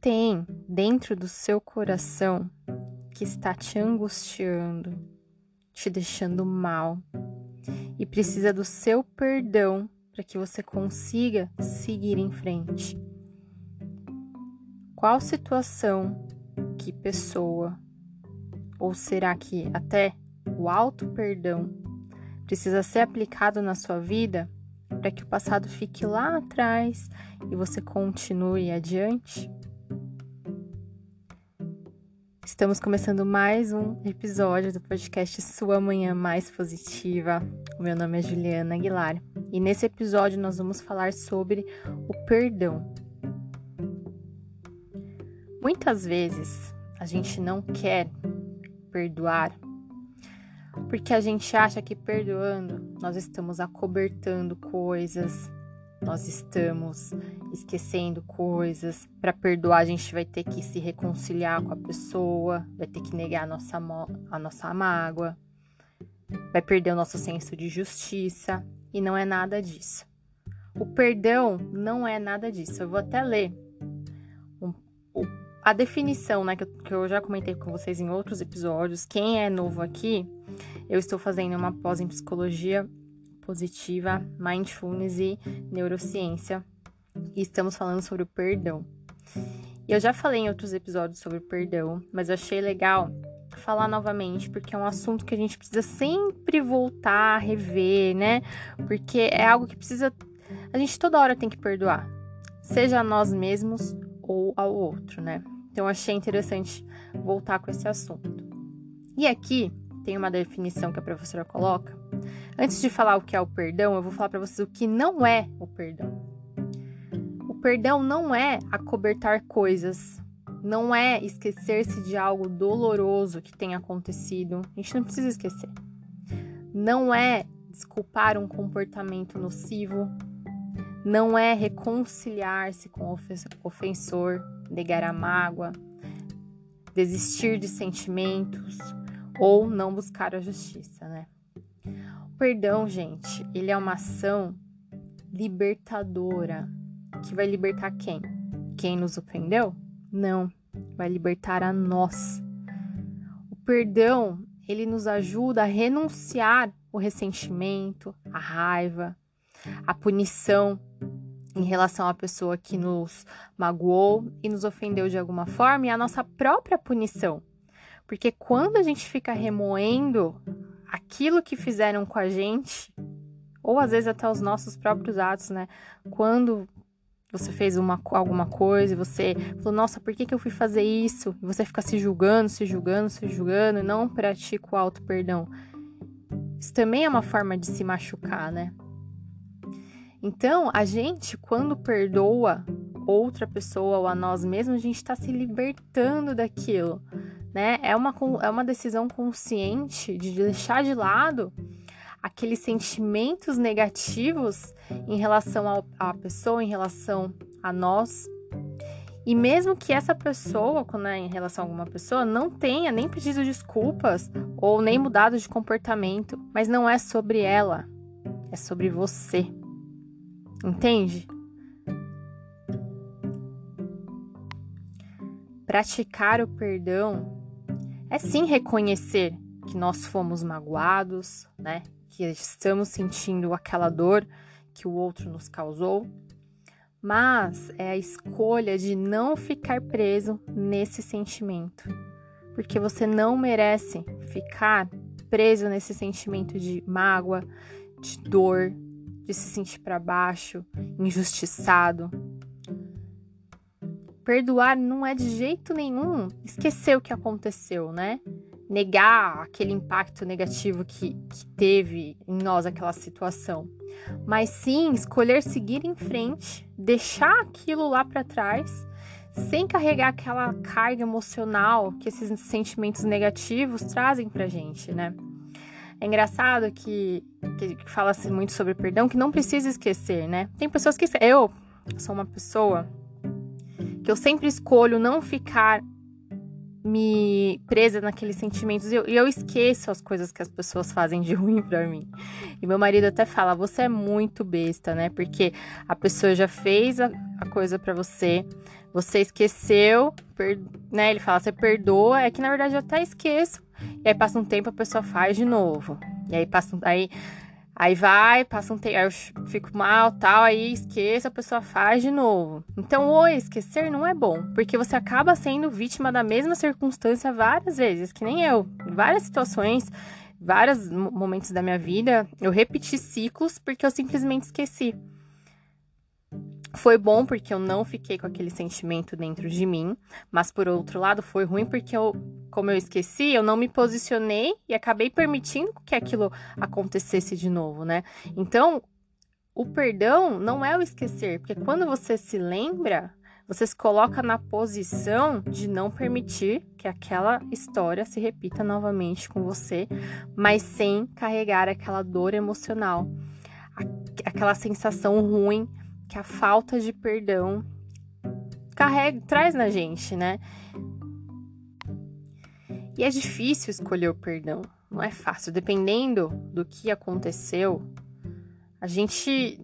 tem dentro do seu coração que está te angustiando, te deixando mal e precisa do seu perdão para que você consiga seguir em frente. Qual situação, que pessoa, ou será que até o auto perdão precisa ser aplicado na sua vida para que o passado fique lá atrás e você continue adiante? Estamos começando mais um episódio do podcast Sua Manhã Mais Positiva. O meu nome é Juliana Aguilar e nesse episódio nós vamos falar sobre o perdão. Muitas vezes a gente não quer perdoar porque a gente acha que perdoando nós estamos acobertando coisas, nós estamos esquecendo coisas. Para perdoar, a gente vai ter que se reconciliar com a pessoa, vai ter que negar a nossa, a nossa mágoa, vai perder o nosso senso de justiça. E não é nada disso. O perdão não é nada disso. Eu vou até ler a definição, né, que eu, que eu já comentei com vocês em outros episódios. Quem é novo aqui, eu estou fazendo uma pós em psicologia positiva, mindfulness e neurociência. E estamos falando sobre o perdão. Eu já falei em outros episódios sobre o perdão, mas achei legal falar novamente, porque é um assunto que a gente precisa sempre voltar, rever, né? Porque é algo que precisa. A gente toda hora tem que perdoar, seja a nós mesmos ou ao outro, né? Então achei interessante voltar com esse assunto. E aqui tem uma definição que a professora coloca Antes de falar o que é o perdão, eu vou falar para vocês o que não é o perdão. O perdão não é acobertar coisas, não é esquecer-se de algo doloroso que tenha acontecido. A gente não precisa esquecer. Não é desculpar um comportamento nocivo, não é reconciliar-se com o ofensor, negar a mágoa, desistir de sentimentos ou não buscar a justiça, né? perdão, gente, ele é uma ação libertadora. Que vai libertar quem? Quem nos ofendeu? Não, vai libertar a nós. O perdão, ele nos ajuda a renunciar o ressentimento, a raiva, a punição em relação à pessoa que nos magoou e nos ofendeu de alguma forma e a nossa própria punição. Porque quando a gente fica remoendo aquilo que fizeram com a gente, ou às vezes até os nossos próprios atos, né? Quando você fez uma, alguma coisa e você falou, nossa, por que, que eu fui fazer isso? E você fica se julgando, se julgando, se julgando e não pratica o auto-perdão. Isso também é uma forma de se machucar, né? Então, a gente, quando perdoa outra pessoa ou a nós mesmos, a gente está se libertando daquilo né? É uma, é uma decisão consciente de deixar de lado aqueles sentimentos negativos em relação à pessoa, em relação a nós. E mesmo que essa pessoa, quando é em relação a alguma pessoa, não tenha nem pedido desculpas ou nem mudado de comportamento, mas não é sobre ela, é sobre você. Entende? Praticar o perdão é sim reconhecer que nós fomos magoados, né? Que estamos sentindo aquela dor que o outro nos causou, mas é a escolha de não ficar preso nesse sentimento, porque você não merece ficar preso nesse sentimento de mágoa, de dor, de se sentir para baixo, injustiçado, Perdoar não é de jeito nenhum esquecer o que aconteceu, né? Negar aquele impacto negativo que, que teve em nós aquela situação. Mas sim escolher seguir em frente, deixar aquilo lá para trás, sem carregar aquela carga emocional que esses sentimentos negativos trazem pra gente, né? É engraçado que, que, que fala-se muito sobre perdão, que não precisa esquecer, né? Tem pessoas que. Eu sou uma pessoa que eu sempre escolho não ficar me presa naqueles sentimentos e eu, eu, esqueço as coisas que as pessoas fazem de ruim para mim. E meu marido até fala: você é muito besta, né? Porque a pessoa já fez a, a coisa para você, Você esqueceu, per, né? Ele fala, você perdoa, é que na verdade eu até esqueço. E aí passa um tempo, a pessoa faz de novo. E aí passa aí Aí vai, passa um tempo, aí eu fico mal, tal, aí esqueço, a pessoa faz de novo. Então, o esquecer não é bom, porque você acaba sendo vítima da mesma circunstância várias vezes, que nem eu. Em várias situações, vários momentos da minha vida, eu repeti ciclos porque eu simplesmente esqueci. Foi bom porque eu não fiquei com aquele sentimento dentro de mim, mas por outro lado foi ruim porque eu, como eu esqueci, eu não me posicionei e acabei permitindo que aquilo acontecesse de novo, né? Então, o perdão não é o esquecer, porque quando você se lembra, você se coloca na posição de não permitir que aquela história se repita novamente com você, mas sem carregar aquela dor emocional, aquela sensação ruim que a falta de perdão carrega, traz na gente, né? E é difícil escolher o perdão, não é fácil. Dependendo do que aconteceu, a gente.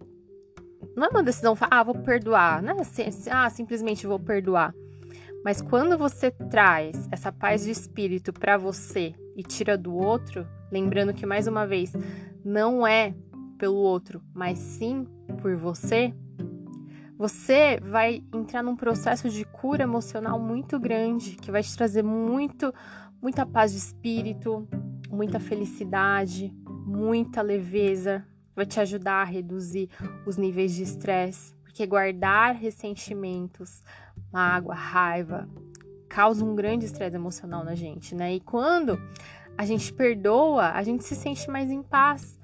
Não é uma decisão, ah, vou perdoar, né? Ah, simplesmente vou perdoar. Mas quando você traz essa paz de espírito para você e tira do outro, lembrando que mais uma vez, não é pelo outro, mas sim por você, você vai entrar num processo de cura emocional muito grande, que vai te trazer muito, muita paz de espírito, muita felicidade, muita leveza, vai te ajudar a reduzir os níveis de estresse, porque guardar ressentimentos, mágoa, raiva, causa um grande estresse emocional na gente, né? E quando a gente perdoa, a gente se sente mais em paz.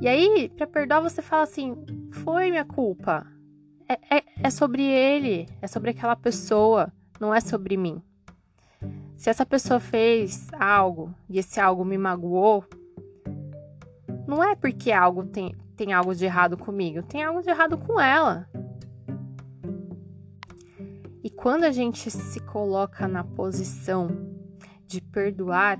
E aí, para perdoar, você fala assim: foi minha culpa, é, é, é sobre ele, é sobre aquela pessoa, não é sobre mim. Se essa pessoa fez algo e esse algo me magoou, não é porque algo tem, tem algo de errado comigo, tem algo de errado com ela. E quando a gente se coloca na posição de perdoar,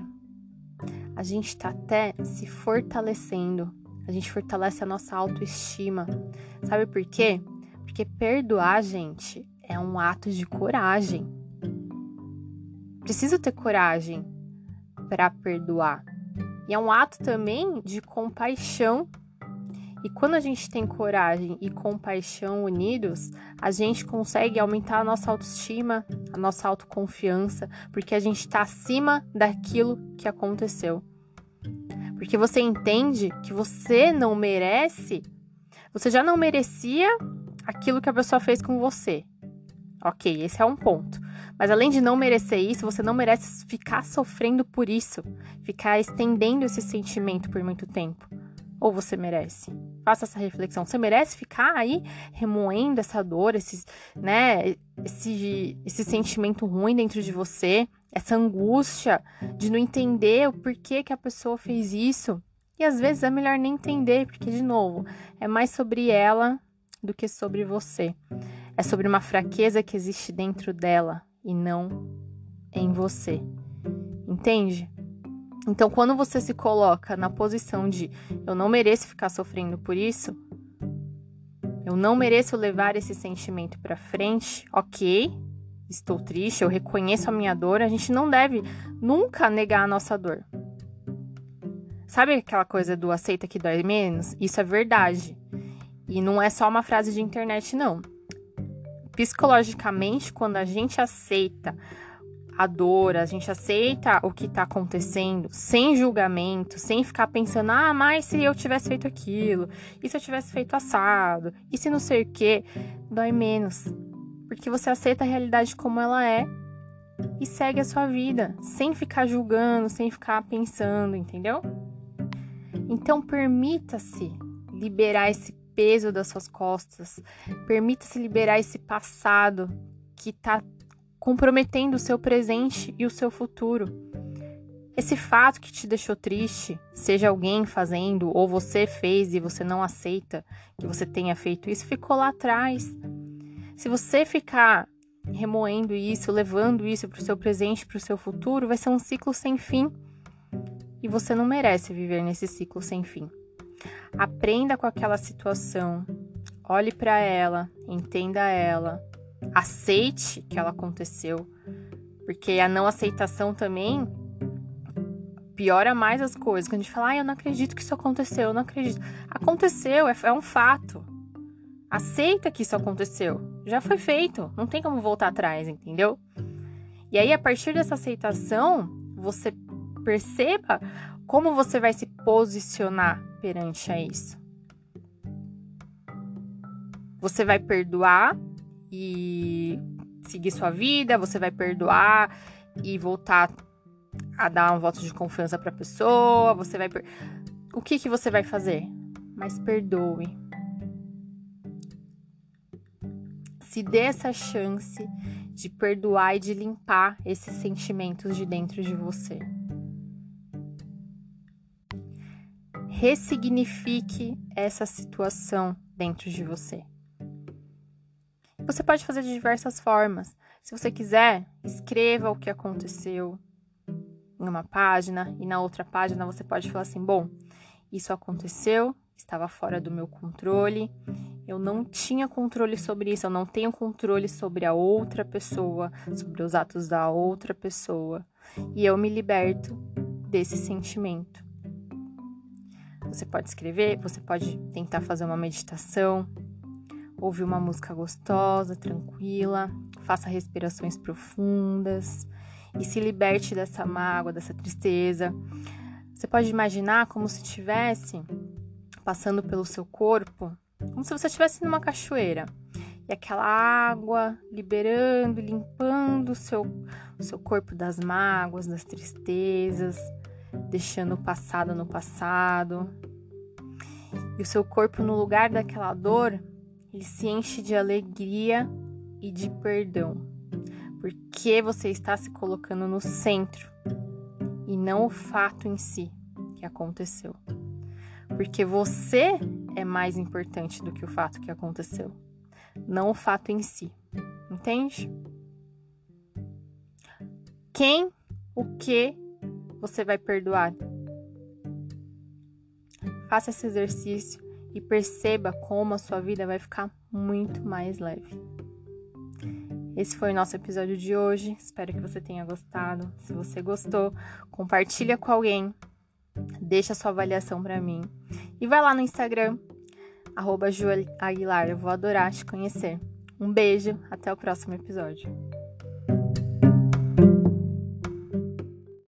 a gente está até se fortalecendo, a gente fortalece a nossa autoestima. Sabe por quê? Porque perdoar, gente, é um ato de coragem. Preciso ter coragem para perdoar. E é um ato também de compaixão. E quando a gente tem coragem e compaixão unidos, a gente consegue aumentar a nossa autoestima, a nossa autoconfiança, porque a gente está acima daquilo que aconteceu. Porque você entende que você não merece, você já não merecia aquilo que a pessoa fez com você. Ok, esse é um ponto. Mas além de não merecer isso, você não merece ficar sofrendo por isso, ficar estendendo esse sentimento por muito tempo. Ou você merece? Faça essa reflexão. Você merece ficar aí remoendo essa dor, esses, né, esse, esse sentimento ruim dentro de você, essa angústia de não entender o porquê que a pessoa fez isso? E às vezes é melhor nem entender, porque, de novo, é mais sobre ela do que sobre você. É sobre uma fraqueza que existe dentro dela e não em você. Entende? Então, quando você se coloca na posição de eu não mereço ficar sofrendo por isso, eu não mereço levar esse sentimento para frente, ok, estou triste, eu reconheço a minha dor, a gente não deve nunca negar a nossa dor. Sabe aquela coisa do aceita que dói menos? Isso é verdade. E não é só uma frase de internet, não. Psicologicamente, quando a gente aceita a dor, a gente aceita o que está acontecendo, sem julgamento, sem ficar pensando, ah, mas se eu tivesse feito aquilo, e se eu tivesse feito assado, e se não sei o que, dói menos. Porque você aceita a realidade como ela é e segue a sua vida, sem ficar julgando, sem ficar pensando, entendeu? Então permita-se liberar esse peso das suas costas. Permita-se liberar esse passado que está comprometendo o seu presente e o seu futuro. Esse fato que te deixou triste, seja alguém fazendo ou você fez e você não aceita que você tenha feito isso, ficou lá atrás. Se você ficar remoendo isso, levando isso para o seu presente, para o seu futuro, vai ser um ciclo sem fim. E você não merece viver nesse ciclo sem fim. Aprenda com aquela situação, olhe para ela, entenda ela, Aceite que ela aconteceu, porque a não aceitação também piora mais as coisas. Quando a gente fala, ah, eu não acredito que isso aconteceu, eu não acredito. Aconteceu, é, é um fato. Aceita que isso aconteceu. Já foi feito. Não tem como voltar atrás, entendeu? E aí, a partir dessa aceitação, você perceba como você vai se posicionar perante a isso. Você vai perdoar e seguir sua vida, você vai perdoar e voltar a dar um voto de confiança para a pessoa, você vai per... O que que você vai fazer? Mas perdoe. Se dê essa chance de perdoar e de limpar esses sentimentos de dentro de você. Ressignifique essa situação dentro de você. Você pode fazer de diversas formas. Se você quiser, escreva o que aconteceu em uma página e na outra página você pode falar assim: bom, isso aconteceu, estava fora do meu controle, eu não tinha controle sobre isso, eu não tenho controle sobre a outra pessoa, sobre os atos da outra pessoa, e eu me liberto desse sentimento. Você pode escrever, você pode tentar fazer uma meditação, ouvir uma música gostosa, tranquila, faça respirações profundas e se liberte dessa mágoa, dessa tristeza. Você pode imaginar como se estivesse passando pelo seu corpo, como se você estivesse numa cachoeira. E aquela água liberando, limpando o seu, o seu corpo das mágoas, das tristezas, deixando o passado no passado. E o seu corpo, no lugar daquela dor, ele se enche de alegria e de perdão, porque você está se colocando no centro e não o fato em si que aconteceu. Porque você é mais importante do que o fato que aconteceu, não o fato em si. Entende? Quem, o que você vai perdoar? Faça esse exercício e perceba como a sua vida vai ficar muito mais leve. Esse foi o nosso episódio de hoje. Espero que você tenha gostado. Se você gostou, compartilha com alguém. Deixa sua avaliação para mim. E vai lá no Instagram, arroba Aguilar. Eu vou adorar te conhecer. Um beijo, até o próximo episódio.